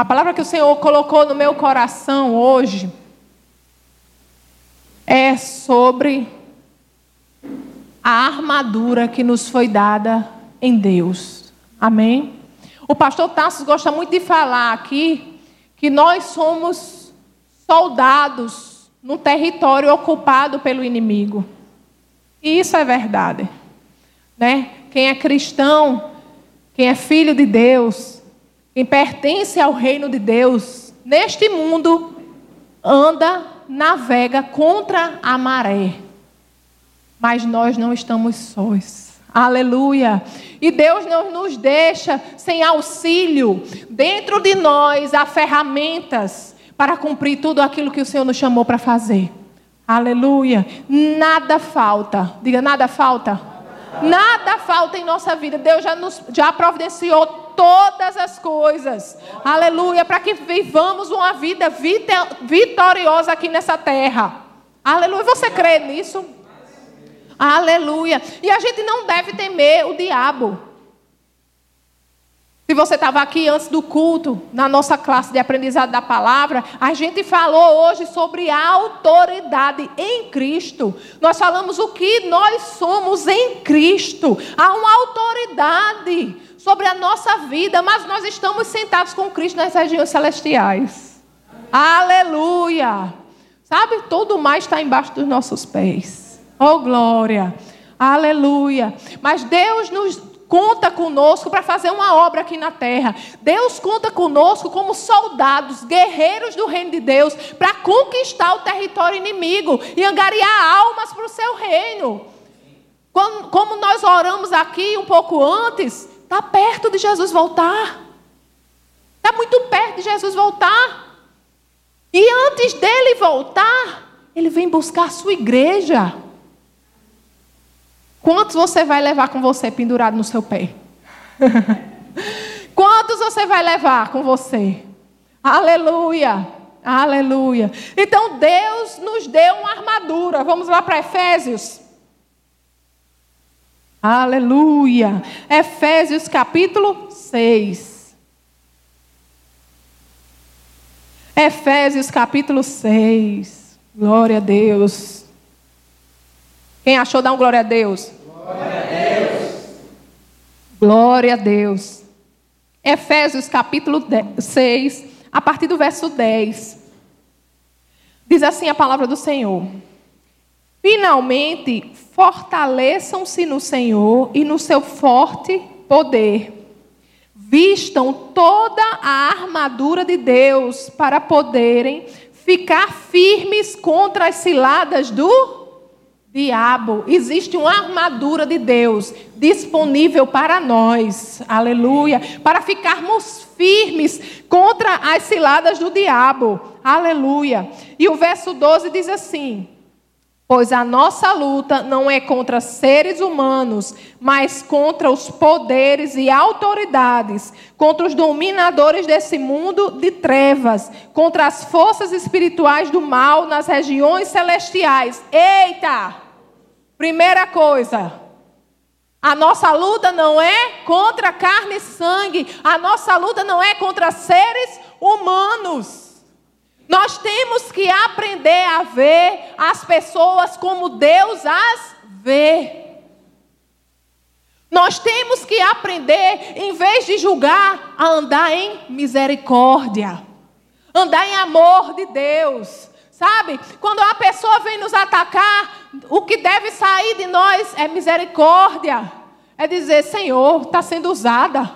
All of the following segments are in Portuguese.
A palavra que o Senhor colocou no meu coração hoje é sobre a armadura que nos foi dada em Deus. Amém? O pastor Tassos gosta muito de falar aqui que nós somos soldados no território ocupado pelo inimigo. E isso é verdade. Né? Quem é cristão, quem é filho de Deus, quem pertence ao reino de Deus, neste mundo, anda, navega contra a maré. Mas nós não estamos sós. Aleluia. E Deus não nos deixa sem auxílio. Dentro de nós há ferramentas para cumprir tudo aquilo que o Senhor nos chamou para fazer. Aleluia. Nada falta. Diga, nada falta. Nada falta em nossa vida. Deus já, nos, já providenciou todas as coisas. Aleluia. Para que vivamos uma vida vitoriosa aqui nessa terra. Aleluia. Você crê nisso? Aleluia. E a gente não deve temer o diabo. Se você estava aqui antes do culto, na nossa classe de aprendizado da palavra, a gente falou hoje sobre a autoridade em Cristo. Nós falamos o que nós somos em Cristo. Há uma autoridade sobre a nossa vida, mas nós estamos sentados com Cristo nas regiões celestiais. Aleluia! Sabe, tudo mais está embaixo dos nossos pés. Oh, glória! Aleluia! Mas Deus nos conta conosco para fazer uma obra aqui na terra. Deus conta conosco como soldados, guerreiros do reino de Deus, para conquistar o território inimigo e angariar almas para o seu reino. Como nós oramos aqui um pouco antes, está perto de Jesus voltar. Está muito perto de Jesus voltar. E antes dele voltar, ele vem buscar a sua igreja. Quantos você vai levar com você pendurado no seu pé? Quantos você vai levar com você? Aleluia! Aleluia! Então Deus nos deu uma armadura. Vamos lá para Efésios. Aleluia! Efésios capítulo 6. Efésios capítulo 6. Glória a Deus. Quem achou, dá um glória a Deus. Glória a Deus. Glória a Deus. Efésios capítulo 6, a partir do verso 10. Diz assim a palavra do Senhor. Finalmente, fortaleçam-se no Senhor e no seu forte poder. Vistam toda a armadura de Deus para poderem ficar firmes contra as ciladas do diabo, existe uma armadura de Deus disponível para nós, aleluia, para ficarmos firmes contra as ciladas do diabo, aleluia. E o verso 12 diz assim: Pois a nossa luta não é contra seres humanos, mas contra os poderes e autoridades, contra os dominadores desse mundo de trevas, contra as forças espirituais do mal nas regiões celestiais. Eita! Primeira coisa, a nossa luta não é contra carne e sangue, a nossa luta não é contra seres humanos. Nós temos que aprender a ver as pessoas como Deus as vê. Nós temos que aprender, em vez de julgar, a andar em misericórdia, andar em amor de Deus. Sabe? Quando a pessoa vem nos atacar, o que deve sair de nós é misericórdia. É dizer, Senhor, está sendo usada.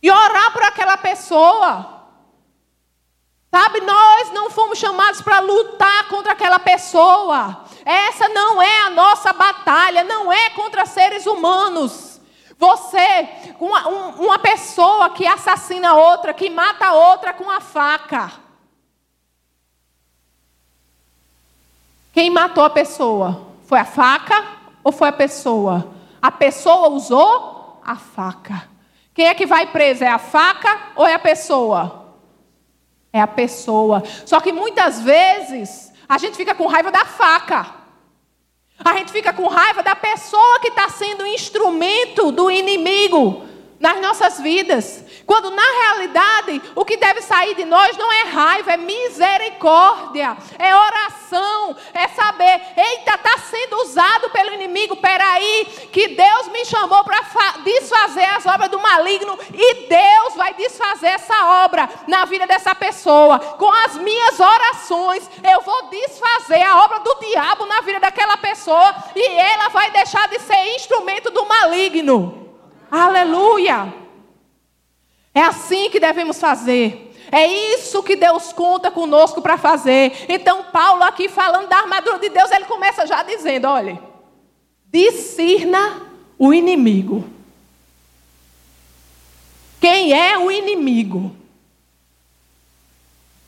E orar por aquela pessoa. Sabe, nós não fomos chamados para lutar contra aquela pessoa. Essa não é a nossa batalha, não é contra seres humanos. Você, uma, uma pessoa que assassina outra, que mata outra com a faca. Quem matou a pessoa? Foi a faca ou foi a pessoa? A pessoa usou a faca. Quem é que vai preso? É a faca ou é a pessoa? É a pessoa. Só que muitas vezes a gente fica com raiva da faca. A gente fica com raiva da pessoa que está sendo instrumento do inimigo nas nossas vidas. Quando na realidade o que deve sair de nós não é raiva, é misericórdia, é oração, é saber, eita, está sendo usado pelo inimigo, peraí, que Deus me chamou para desfazer as obras do maligno e Deus vai desfazer essa obra na vida dessa pessoa. Com as minhas orações, eu vou desfazer a obra do diabo na vida daquela pessoa e ela vai deixar de ser instrumento do maligno. Aleluia! É assim que devemos fazer. É isso que Deus conta conosco para fazer. Então, Paulo, aqui falando da armadura de Deus, ele começa já dizendo: olha, discirna o inimigo. Quem é o inimigo?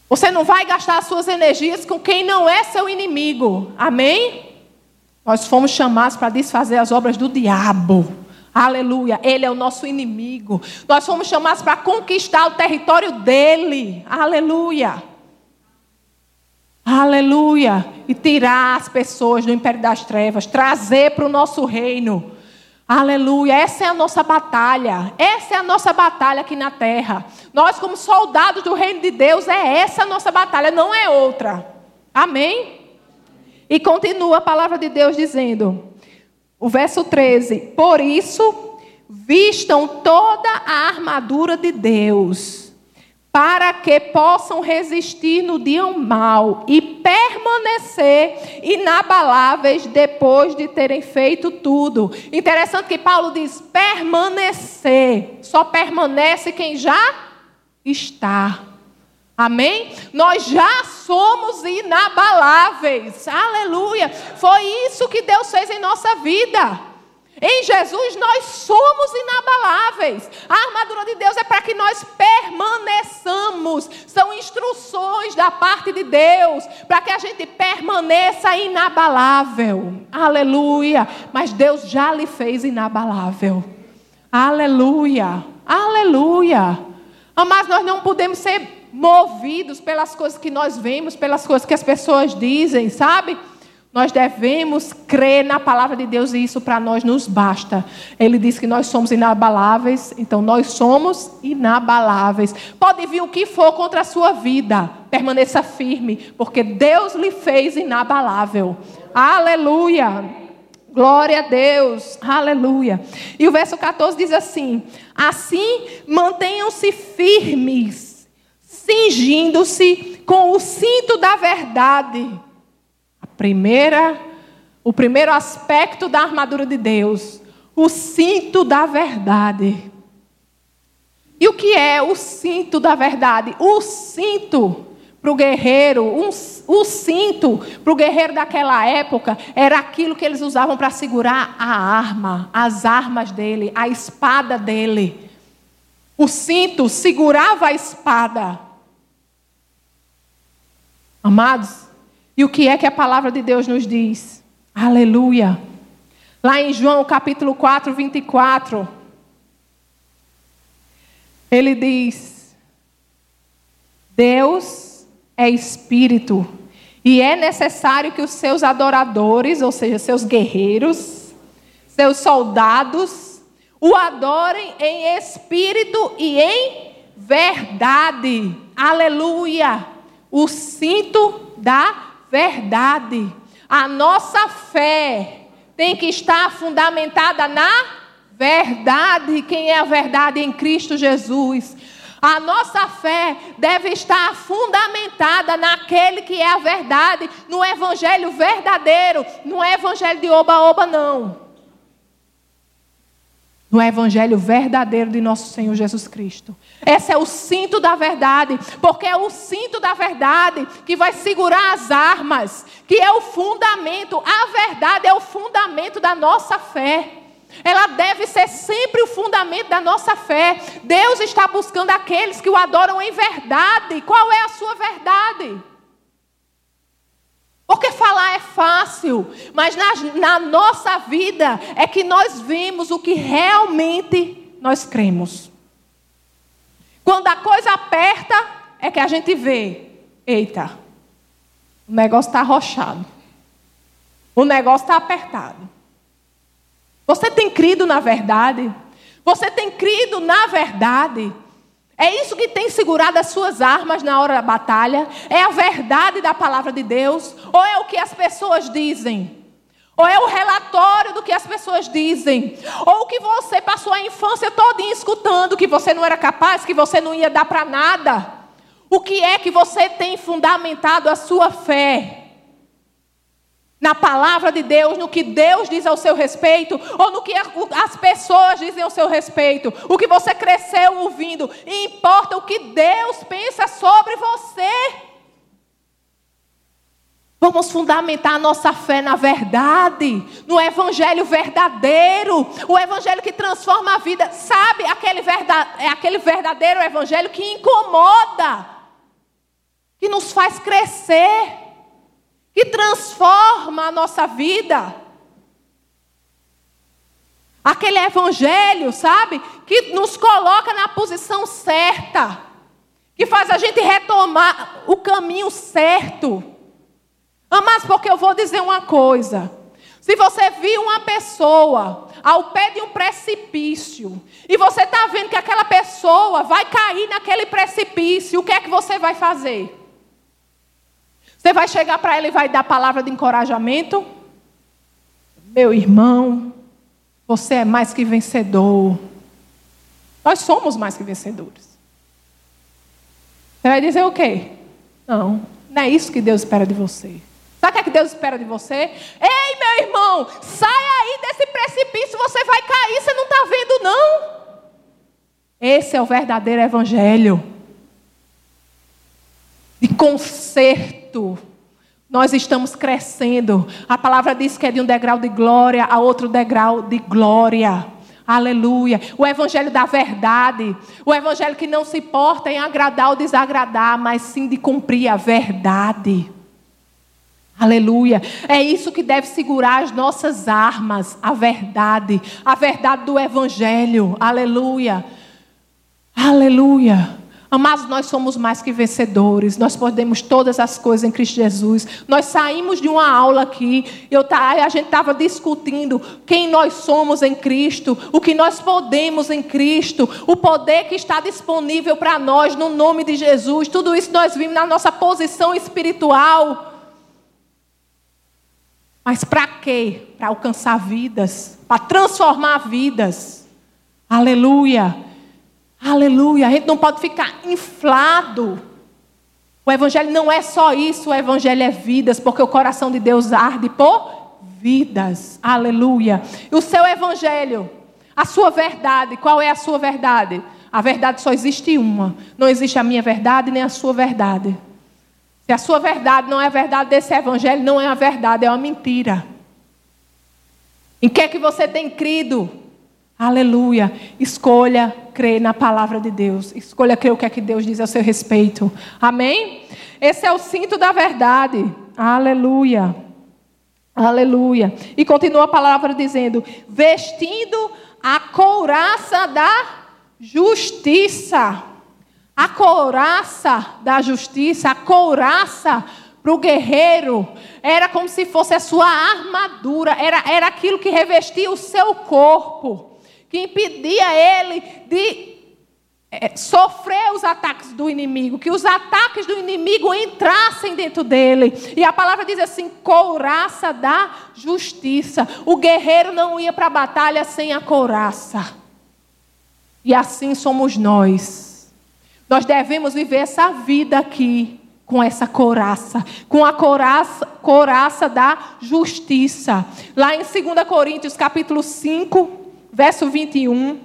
Você não vai gastar suas energias com quem não é seu inimigo. Amém? Nós fomos chamados para desfazer as obras do diabo. Aleluia. Ele é o nosso inimigo. Nós fomos chamados para conquistar o território dele. Aleluia. Aleluia. E tirar as pessoas do império das trevas, trazer para o nosso reino. Aleluia. Essa é a nossa batalha. Essa é a nossa batalha aqui na terra. Nós, como soldados do reino de Deus, é essa a nossa batalha, não é outra. Amém? E continua a palavra de Deus dizendo: o verso 13: Por isso, vistam toda a armadura de Deus, para que possam resistir no dia mal e permanecer inabaláveis depois de terem feito tudo. Interessante que Paulo diz: permanecer. Só permanece quem já está. Amém? Nós já somos inabaláveis. Aleluia. Foi isso que Deus fez em nossa vida. Em Jesus nós somos inabaláveis. A armadura de Deus é para que nós permaneçamos. São instruções da parte de Deus para que a gente permaneça inabalável. Aleluia. Mas Deus já lhe fez inabalável. Aleluia. Aleluia. Mas nós não podemos ser movidos pelas coisas que nós vemos, pelas coisas que as pessoas dizem, sabe? Nós devemos crer na palavra de Deus e isso para nós nos basta. Ele diz que nós somos inabaláveis, então nós somos inabaláveis. Pode vir o que for contra a sua vida, permaneça firme, porque Deus lhe fez inabalável. Aleluia! Glória a Deus, aleluia. E o verso 14 diz assim: Assim mantenham-se firmes cingindo-se com o cinto da verdade. A primeira, o primeiro aspecto da armadura de Deus, o cinto da verdade. E o que é o cinto da verdade? O cinto para o guerreiro, um, o cinto para o guerreiro daquela época era aquilo que eles usavam para segurar a arma, as armas dele, a espada dele. O cinto segurava a espada. Amados, e o que é que a palavra de Deus nos diz? Aleluia. Lá em João capítulo 4, 24, ele diz: Deus é espírito, e é necessário que os seus adoradores, ou seja, seus guerreiros, seus soldados, o adorem em espírito e em verdade. Aleluia o cinto da verdade. A nossa fé tem que estar fundamentada na verdade. Quem é a verdade em Cristo Jesus? A nossa fé deve estar fundamentada naquele que é a verdade, no evangelho verdadeiro, não é evangelho de oba-oba, não no Evangelho verdadeiro de nosso Senhor Jesus Cristo. Esse é o cinto da verdade, porque é o cinto da verdade que vai segurar as armas, que é o fundamento. A verdade é o fundamento da nossa fé. Ela deve ser sempre o fundamento da nossa fé. Deus está buscando aqueles que o adoram em verdade. Qual é a sua verdade? Porque falar é fácil, mas na, na, nossa vida é que nós vemos o que realmente nós cremos. Quando a coisa aperta, é que a gente vê: eita, o negócio está arrochado, o negócio está apertado. Você tem crido na verdade? Você tem crido na verdade? É isso que tem segurado as suas armas na hora da batalha? É a verdade da palavra de Deus? Ou é o que as pessoas dizem? Ou é o relatório do que as pessoas dizem? Ou que você passou a infância todinha escutando que você não era capaz, que você não ia dar para nada? O que é que você tem fundamentado a sua fé? Na palavra de Deus, no que Deus diz ao seu respeito, ou no que as pessoas dizem ao seu respeito, o que você cresceu ouvindo, importa o que Deus pensa sobre você. Vamos fundamentar a nossa fé na verdade, no evangelho verdadeiro, o evangelho que transforma a vida. Sabe aquele, verdade, é aquele verdadeiro evangelho que incomoda, que nos faz crescer, que transforma a nossa vida. Aquele evangelho, sabe, que nos coloca na posição certa, que faz a gente retomar o caminho certo. Amados, porque eu vou dizer uma coisa. Se você viu uma pessoa ao pé de um precipício e você está vendo que aquela pessoa vai cair naquele precipício, o que é que você vai fazer? Você vai chegar para ela e vai dar palavra de encorajamento? Meu irmão, você é mais que vencedor. Nós somos mais que vencedores. Você vai dizer o quê? Não, não é isso que Deus espera de você. Sabe o que, é que Deus espera de você? Ei, meu irmão, sai aí desse precipício, você vai cair, você não está vendo, não. Esse é o verdadeiro evangelho. De conserto. Nós estamos crescendo. A palavra diz que é de um degrau de glória a outro degrau de glória. Aleluia. O evangelho da verdade. O evangelho que não se importa em agradar ou desagradar, mas sim de cumprir a verdade. Aleluia. É isso que deve segurar as nossas armas, a verdade, a verdade do Evangelho. Aleluia. Aleluia. Amados, nós somos mais que vencedores, nós podemos todas as coisas em Cristo Jesus. Nós saímos de uma aula aqui, eu, a gente estava discutindo quem nós somos em Cristo, o que nós podemos em Cristo, o poder que está disponível para nós no nome de Jesus. Tudo isso nós vimos na nossa posição espiritual. Mas para quê? Para alcançar vidas, para transformar vidas. Aleluia. Aleluia. A gente não pode ficar inflado. O evangelho não é só isso, o evangelho é vidas, porque o coração de Deus arde por vidas. Aleluia. E o seu evangelho, a sua verdade, qual é a sua verdade? A verdade só existe uma. Não existe a minha verdade nem a sua verdade. Se a sua verdade não é a verdade desse evangelho, não é a verdade, é uma mentira. Em que é que você tem crido? Aleluia. Escolha crer na palavra de Deus. Escolha crer o que é que Deus diz a seu respeito. Amém? Esse é o cinto da verdade. Aleluia. Aleluia. E continua a palavra dizendo: vestindo a couraça da justiça. A couraça da justiça, a couraça para o guerreiro, era como se fosse a sua armadura, era, era aquilo que revestia o seu corpo, que impedia ele de é, sofrer os ataques do inimigo, que os ataques do inimigo entrassem dentro dele. E a palavra diz assim: couraça da justiça. O guerreiro não ia para a batalha sem a couraça. E assim somos nós. Nós devemos viver essa vida aqui com essa coraça, com a coraça, coraça da justiça. Lá em 2 Coríntios, capítulo 5, verso 21.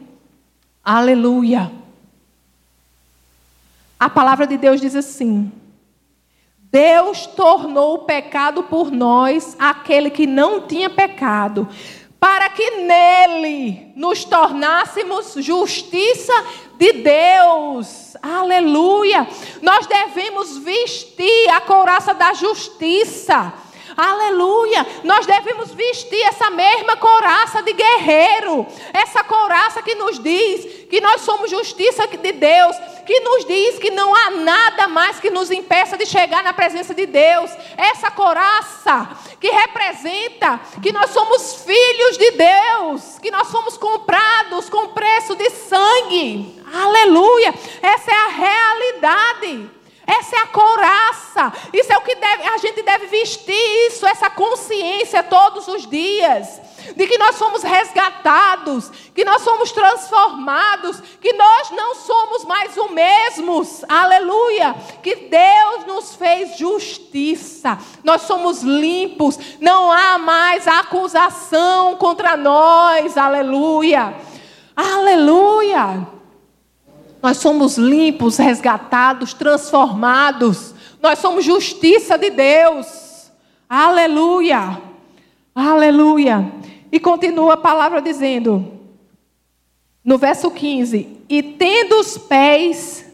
Aleluia. A palavra de Deus diz assim: Deus tornou o pecado por nós aquele que não tinha pecado, para que nele nos tornássemos justiça de Deus. Aleluia! Nós devemos vestir a couraça da justiça. Aleluia! Nós devemos vestir essa mesma couraça de guerreiro, essa couraça que nos diz que nós somos justiça de Deus, que nos diz que não há nada mais que nos impeça de chegar na presença de Deus. Essa coraça que representa que nós somos filhos de Deus, que nós somos comprados com preço de sangue. Aleluia! Essa é a realidade. Isso é o que deve, a gente deve vestir isso, essa consciência todos os dias de que nós somos resgatados, que nós somos transformados, que nós não somos mais o mesmos. Aleluia! Que Deus nos fez justiça. Nós somos limpos, não há mais acusação contra nós. Aleluia! Aleluia! Nós somos limpos, resgatados, transformados. Nós somos justiça de Deus. Aleluia! Aleluia! E continua a palavra dizendo, no verso 15: E tendo os pés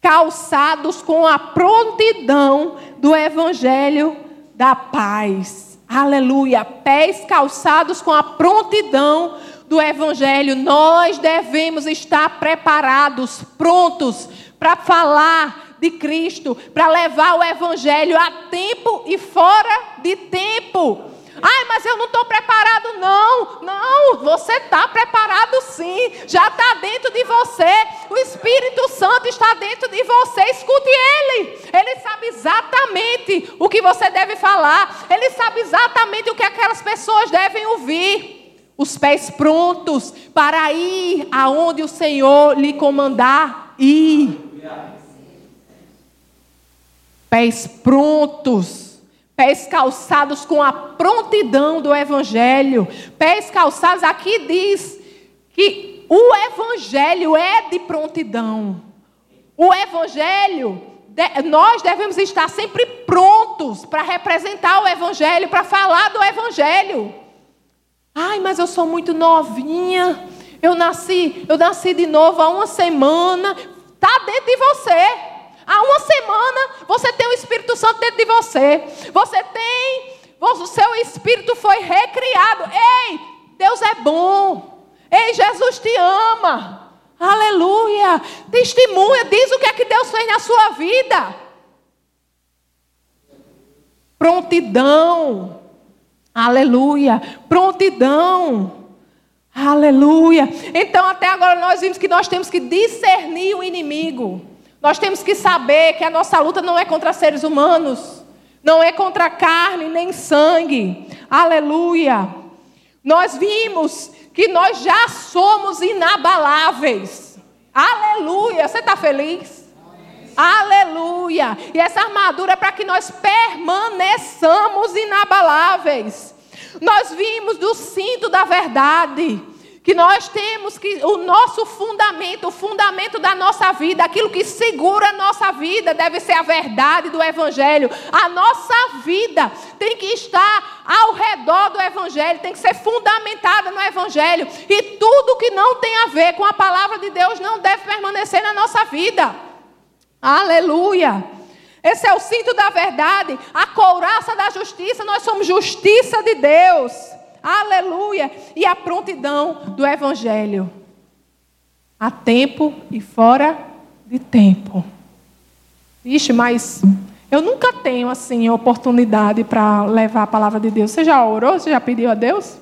calçados com a prontidão do evangelho da paz. Aleluia. Pés calçados com a prontidão do evangelho. Nós devemos estar preparados, prontos para falar de Cristo, para levar o evangelho a tempo e fora de tempo. Ai, mas eu não estou preparado, não. Não, você está preparado sim. Já está dentro de você. O Espírito Santo está dentro de você. Escute Ele. Ele sabe exatamente o que você deve falar. Ele sabe exatamente o que aquelas pessoas devem ouvir. Os pés prontos para ir aonde o Senhor lhe comandar ir. Pés prontos Pés calçados com a prontidão do Evangelho. Pés calçados, aqui diz que o Evangelho é de prontidão. O Evangelho, nós devemos estar sempre prontos para representar o Evangelho, para falar do Evangelho. Ai, mas eu sou muito novinha. Eu nasci, eu nasci de novo há uma semana. Está dentro de você. Há uma semana você tem o Espírito Santo dentro de você. Você tem, o seu espírito foi recriado. Ei, Deus é bom. Ei, Jesus te ama. Aleluia. Testemunha, diz o que é que Deus fez na sua vida. Prontidão. Aleluia. Prontidão. Aleluia. Então, até agora nós vimos que nós temos que discernir o inimigo. Nós temos que saber que a nossa luta não é contra seres humanos, não é contra carne nem sangue. Aleluia. Nós vimos que nós já somos inabaláveis. Aleluia. Você está feliz? Aleluia. E essa armadura é para que nós permaneçamos inabaláveis. Nós vimos do cinto da verdade que nós temos que o nosso fundamento, o fundamento da nossa vida, aquilo que segura a nossa vida, deve ser a verdade do Evangelho. A nossa vida tem que estar ao redor do Evangelho, tem que ser fundamentada no Evangelho. E tudo que não tem a ver com a palavra de Deus não deve permanecer na nossa vida. Aleluia! Esse é o cinto da verdade, a couraça da justiça, nós somos justiça de Deus. Aleluia! E a prontidão do Evangelho. A tempo e fora de tempo. Vixe, mas eu nunca tenho assim oportunidade para levar a palavra de Deus. Você já orou? Você já pediu a Deus?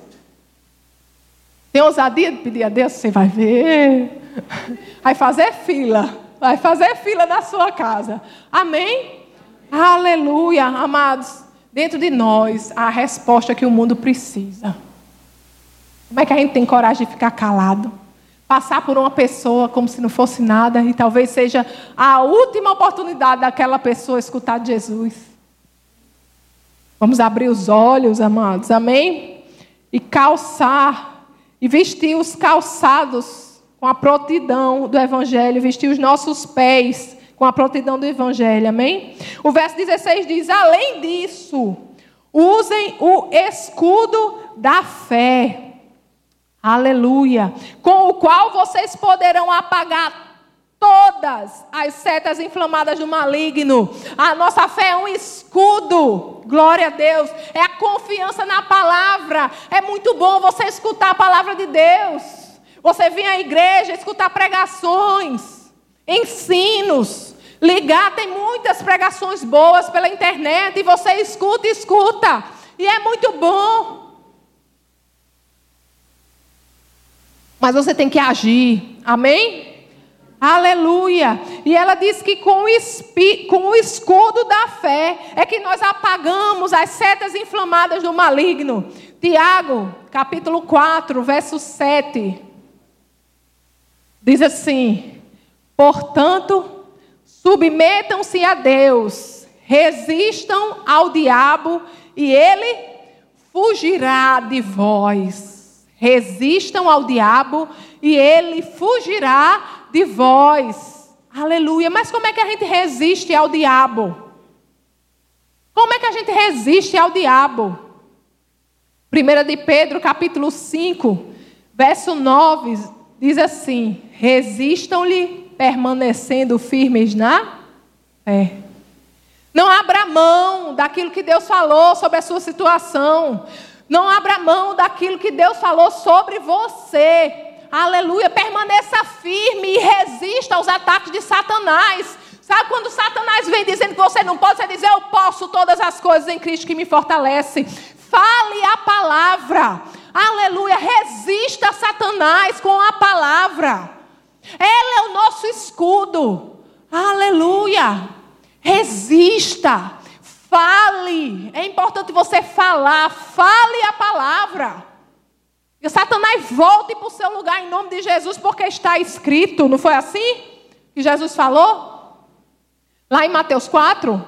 Tem ousadia de pedir a Deus? Você vai ver. Vai fazer fila. Vai fazer fila na sua casa. Amém? Aleluia, amados dentro de nós a resposta que o mundo precisa. Como é que a gente tem coragem de ficar calado? Passar por uma pessoa como se não fosse nada e talvez seja a última oportunidade daquela pessoa escutar de Jesus. Vamos abrir os olhos, amados, amém? E calçar, e vestir os calçados com a prontidão do Evangelho, vestir os nossos pés com a prontidão do Evangelho, amém? O verso 16 diz: além disso, usem o escudo da fé, aleluia, com o qual vocês poderão apagar todas as setas inflamadas do maligno. A nossa fé é um escudo. Glória a Deus. É a confiança na palavra. É muito bom você escutar a palavra de Deus. Você vir à igreja, escutar pregações, ensinos. Ligar, tem muitas pregações boas pela internet e você escuta escuta. E é muito bom. Mas você tem que agir. Amém? Aleluia! E ela diz que com o, com o escudo da fé é que nós apagamos as setas inflamadas do maligno. Tiago, capítulo 4, verso 7. Diz assim: Portanto, submetam-se a Deus, resistam ao diabo e ele fugirá de vós. Resistam ao diabo e ele fugirá de vós. Aleluia. Mas como é que a gente resiste ao diabo? Como é que a gente resiste ao diabo? 1 de Pedro, capítulo 5, verso 9, diz assim: Resistam-lhe, permanecendo firmes na fé. Não abra mão daquilo que Deus falou sobre a sua situação. Não abra mão daquilo que Deus falou sobre você. Aleluia. Permaneça firme e resista aos ataques de Satanás. Sabe quando Satanás vem dizendo que você não pode, você diz: Eu posso todas as coisas em Cristo que me fortalece. Fale a palavra. Aleluia. Resista a Satanás com a palavra. Ela é o nosso escudo. Aleluia. Resista. Fale. É importante você falar. Fale a palavra. Que Satanás volte para o seu lugar em nome de Jesus, porque está escrito. Não foi assim que Jesus falou? Lá em Mateus 4?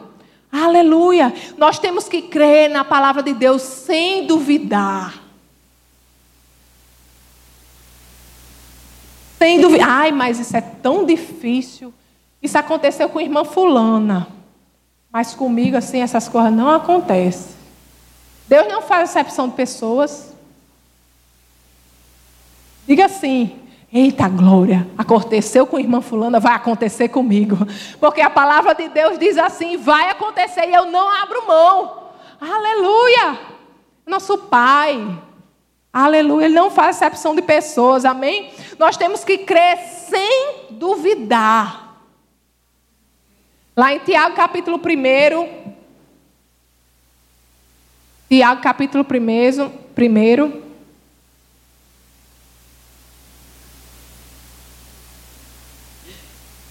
Aleluia. Nós temos que crer na palavra de Deus sem duvidar. Sem duvidar. Ai, mas isso é tão difícil. Isso aconteceu com a irmã Fulana. Mas comigo, assim, essas coisas não acontecem. Deus não faz exceção de pessoas. Diga assim: Eita glória, aconteceu com a irmã Fulana, vai acontecer comigo. Porque a palavra de Deus diz assim: vai acontecer e eu não abro mão. Aleluia! Nosso Pai, aleluia, Ele não faz exceção de pessoas, amém? Nós temos que crer sem duvidar. Lá em Tiago capítulo 1, Tiago capítulo 1, primeiro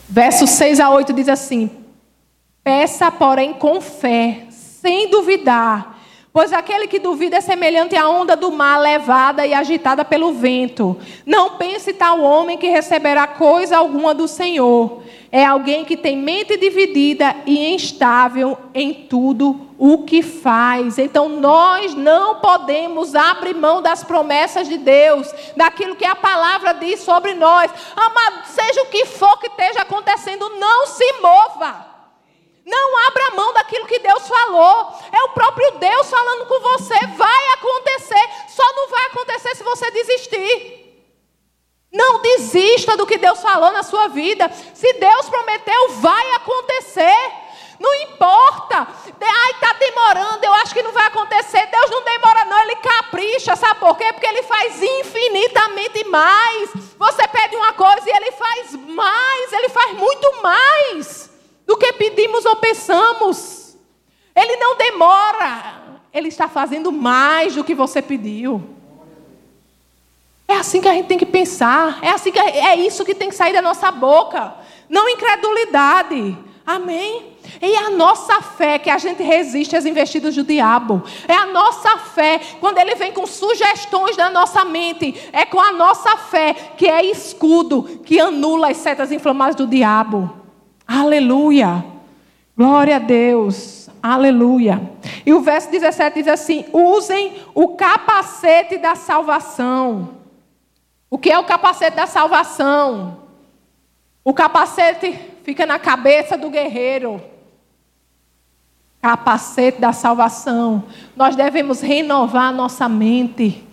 Versos 6 a 8 diz assim: Peça, porém, com fé, sem duvidar, pois aquele que duvida é semelhante à onda do mar levada e agitada pelo vento. Não pense tal homem que receberá coisa alguma do Senhor. É alguém que tem mente dividida e instável em tudo o que faz. Então nós não podemos abrir mão das promessas de Deus, daquilo que a palavra diz sobre nós. Amado, seja o que for que esteja acontecendo, não se mova. Não abra mão daquilo que Deus falou. É o próprio Deus falando com você. Vai acontecer. Só não vai acontecer se você desistir. Não do que Deus falou na sua vida. Se Deus prometeu, vai acontecer. Não importa. Ai, está demorando, eu acho que não vai acontecer. Deus não demora, não, Ele capricha. Sabe por quê? Porque Ele faz infinitamente mais. Você pede uma coisa e Ele faz mais, Ele faz muito mais do que pedimos ou pensamos. Ele não demora, Ele está fazendo mais do que você pediu. É assim que a gente tem que pensar. É assim que é isso que tem que sair da nossa boca. Não incredulidade. Amém? E a nossa fé que a gente resiste às investidas do diabo. É a nossa fé, quando ele vem com sugestões da nossa mente, é com a nossa fé que é escudo que anula as setas inflamadas do diabo. Aleluia. Glória a Deus. Aleluia. E o verso 17 diz assim: usem o capacete da salvação. O que é o capacete da salvação? O capacete fica na cabeça do guerreiro. Capacete da salvação. Nós devemos renovar nossa mente.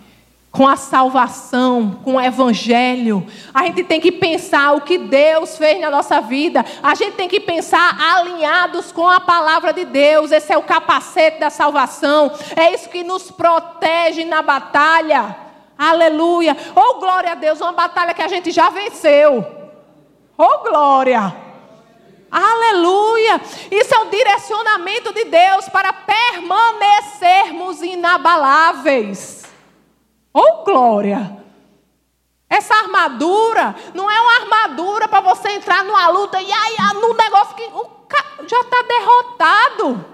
com a salvação, com o evangelho. A gente tem que pensar o que Deus fez na nossa vida. A gente tem que pensar alinhados com a palavra de Deus. Esse é o capacete da salvação. É isso que nos protege na batalha. Aleluia. Oh, glória a Deus, uma batalha que a gente já venceu. Oh, glória. Aleluia! Isso é o direcionamento de Deus para permanecermos inabaláveis. Oh, glória! Essa armadura não é uma armadura para você entrar numa luta e aí ah, num negócio que já está derrotado.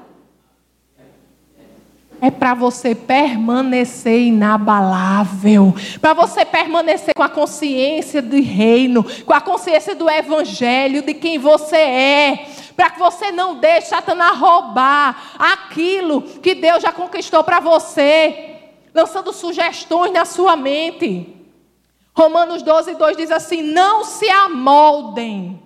É para você permanecer inabalável, para você permanecer com a consciência do reino, com a consciência do evangelho, de quem você é, para que você não deixe Satanás roubar aquilo que Deus já conquistou para você lançando sugestões na sua mente. Romanos 12, 2 diz assim: Não se amoldem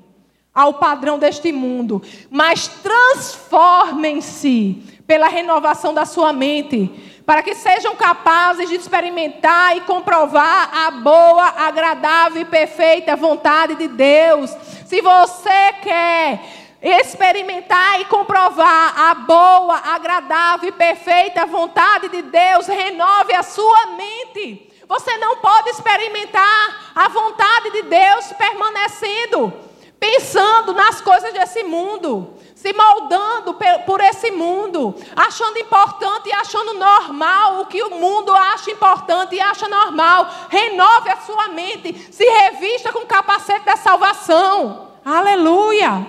ao padrão deste mundo, mas transformem-se pela renovação da sua mente, para que sejam capazes de experimentar e comprovar a boa, agradável e perfeita vontade de Deus. Se você quer experimentar e comprovar a boa, agradável e perfeita vontade de Deus, renove a sua mente. Você não pode experimentar a vontade de Deus permanecendo, pensando nas coisas desse mundo, se moldando por esse mundo, achando importante e achando normal o que o mundo acha importante e acha normal. Renove a sua mente, se revista com o capacete da salvação. Aleluia!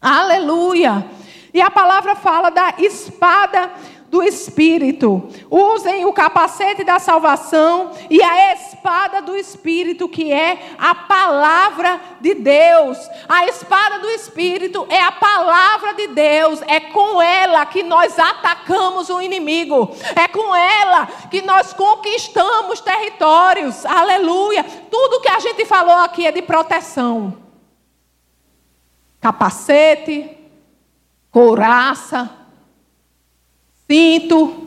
Aleluia! E a palavra fala da espada do Espírito. Usem o capacete da salvação e a espada do Espírito, que é a palavra de Deus. A espada do Espírito é a palavra de Deus. É com ela que nós atacamos o inimigo. É com ela que nós conquistamos territórios. Aleluia! Tudo que a gente falou aqui é de proteção capacete, couraça, cinto.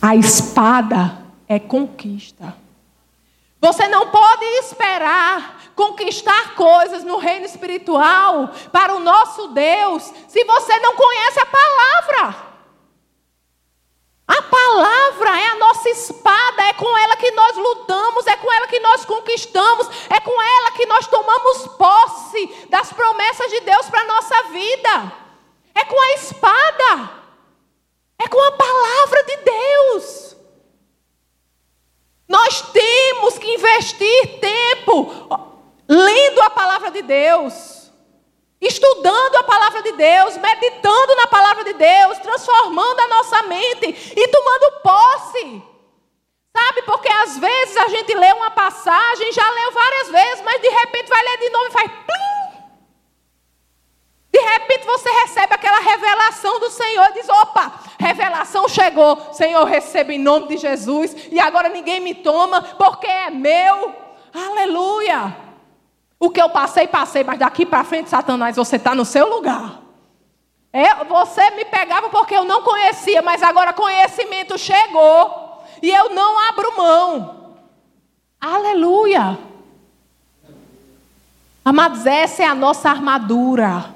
A espada é conquista. Você não pode esperar conquistar coisas no reino espiritual para o nosso Deus se você não conhece a palavra. Palavra é a nossa espada, é com ela que nós lutamos, é com ela que nós conquistamos, é com ela que nós tomamos posse das promessas de Deus para a nossa vida. É com a espada, é com a palavra de Deus. Nós temos que investir tempo lendo a palavra de Deus estudando a palavra de Deus, meditando na palavra de Deus, transformando a nossa mente e tomando posse. Sabe, porque às vezes a gente lê uma passagem, já leu várias vezes, mas de repente vai ler de novo e faz plim. De repente você recebe aquela revelação do Senhor diz: opa, revelação chegou, Senhor, recebo em nome de Jesus, e agora ninguém me toma, porque é meu. Aleluia. O que eu passei, passei, mas daqui para frente, Satanás, você está no seu lugar. É, você me pegava porque eu não conhecia, mas agora conhecimento chegou e eu não abro mão. Aleluia. Amados, essa é a nossa armadura.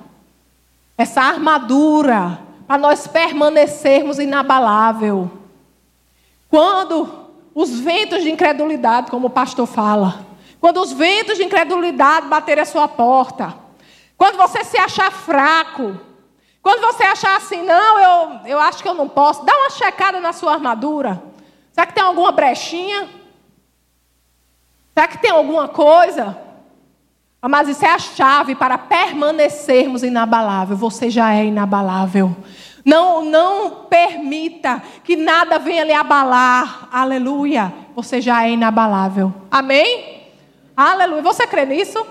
Essa armadura para nós permanecermos inabalável. Quando os ventos de incredulidade, como o pastor fala, quando os ventos de incredulidade baterem a sua porta. Quando você se achar fraco. Quando você achar assim, não, eu, eu acho que eu não posso. Dá uma checada na sua armadura. Será que tem alguma brechinha? Será que tem alguma coisa? Mas isso é a chave para permanecermos inabalável. Você já é inabalável. Não, não permita que nada venha lhe abalar. Aleluia. Você já é inabalável. Amém? Aleluia. Você crê nisso?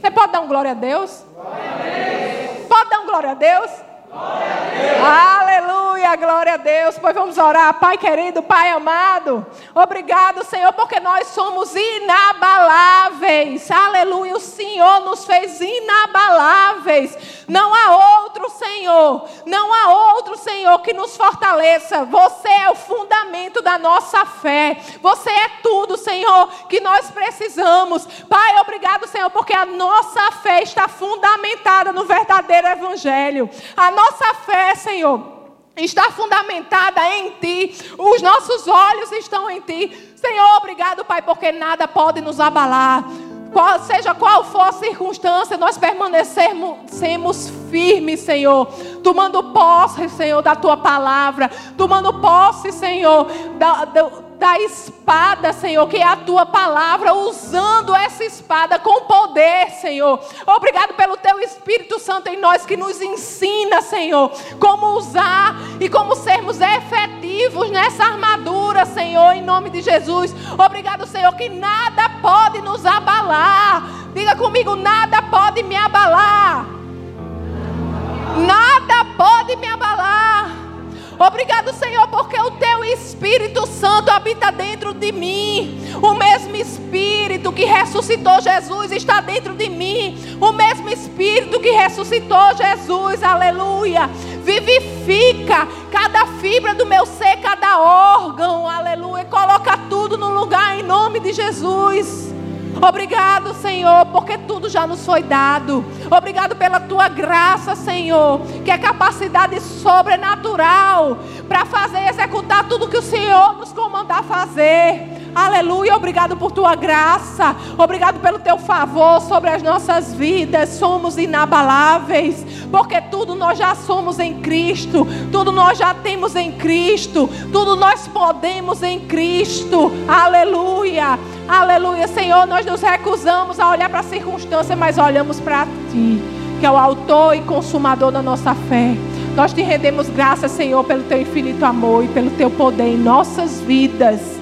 Você pode dar um glória a Deus? Glória a Deus. Pode dar um glória a Deus? Glória a Deus. Aleluia, glória a Deus. Pois vamos orar. Pai querido, Pai amado. Obrigado, Senhor, porque nós somos inabaláveis. Aleluia. O Senhor nos fez inabaláveis. Não há outro Senhor. Não há outro Senhor que nos fortaleça. Você é o fundamento da nossa fé. Você é tudo, Senhor, que nós precisamos. Pai, obrigado, Senhor, porque a nossa fé está fundamentada no verdadeiro Evangelho. A nossa fé, Senhor está fundamentada em Ti, os nossos olhos estão em Ti. Senhor, obrigado, Pai, porque nada pode nos abalar. Qual, seja qual for a circunstância, nós permanecermos firmes, Senhor, tomando posse, Senhor, da Tua palavra, tomando posse, Senhor, da, da da espada, Senhor, que é a tua palavra, usando essa espada com poder, Senhor. Obrigado pelo teu Espírito Santo em nós que nos ensina, Senhor, como usar e como sermos efetivos nessa armadura, Senhor, em nome de Jesus. Obrigado, Senhor, que nada pode nos abalar. Diga comigo, nada pode me abalar. Nada pode me abalar. Obrigado, Senhor, porque o teu Espírito Santo habita dentro de mim. O mesmo Espírito que ressuscitou Jesus está dentro de mim. O mesmo Espírito que ressuscitou Jesus, aleluia. Vivifica cada fibra do meu ser, cada órgão, aleluia. Coloca tudo no lugar em nome de Jesus. Obrigado, Senhor, porque tudo já nos foi dado. Obrigado pela tua graça, Senhor, que é capacidade sobrenatural para fazer executar tudo que o Senhor nos comandar fazer. Aleluia, obrigado por tua graça, obrigado pelo teu favor sobre as nossas vidas. Somos inabaláveis, porque tudo nós já somos em Cristo, tudo nós já temos em Cristo, tudo nós podemos em Cristo. Aleluia, aleluia, Senhor. Nós nos recusamos a olhar para a circunstância, mas olhamos para Ti, que é o Autor e Consumador da nossa fé. Nós te rendemos graças, Senhor, pelo Teu infinito amor e pelo Teu poder em nossas vidas.